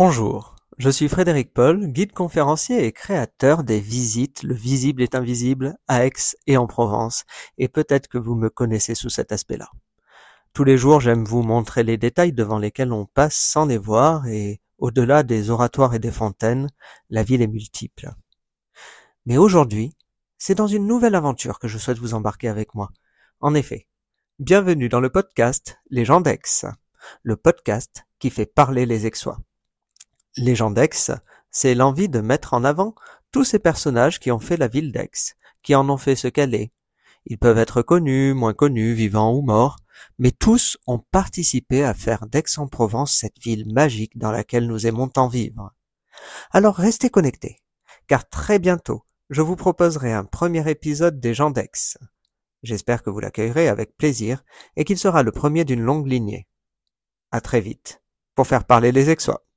Bonjour, je suis Frédéric Paul, guide conférencier et créateur des visites Le visible est invisible à Aix et en Provence, et peut-être que vous me connaissez sous cet aspect-là. Tous les jours, j'aime vous montrer les détails devant lesquels on passe sans les voir et, au-delà des oratoires et des fontaines, la ville est multiple. Mais aujourd'hui, c'est dans une nouvelle aventure que je souhaite vous embarquer avec moi. En effet, bienvenue dans le podcast Les gens d'Aix, le podcast qui fait parler les Aixois. Les gens d'Aix, c'est l'envie de mettre en avant tous ces personnages qui ont fait la ville d'Aix, qui en ont fait ce qu'elle est. Ils peuvent être connus, moins connus, vivants ou morts, mais tous ont participé à faire d'Aix-en-Provence cette ville magique dans laquelle nous aimons tant vivre. Alors restez connectés, car très bientôt, je vous proposerai un premier épisode des gens d'Aix. J'espère que vous l'accueillerez avec plaisir et qu'il sera le premier d'une longue lignée. À très vite, pour faire parler les Aixois.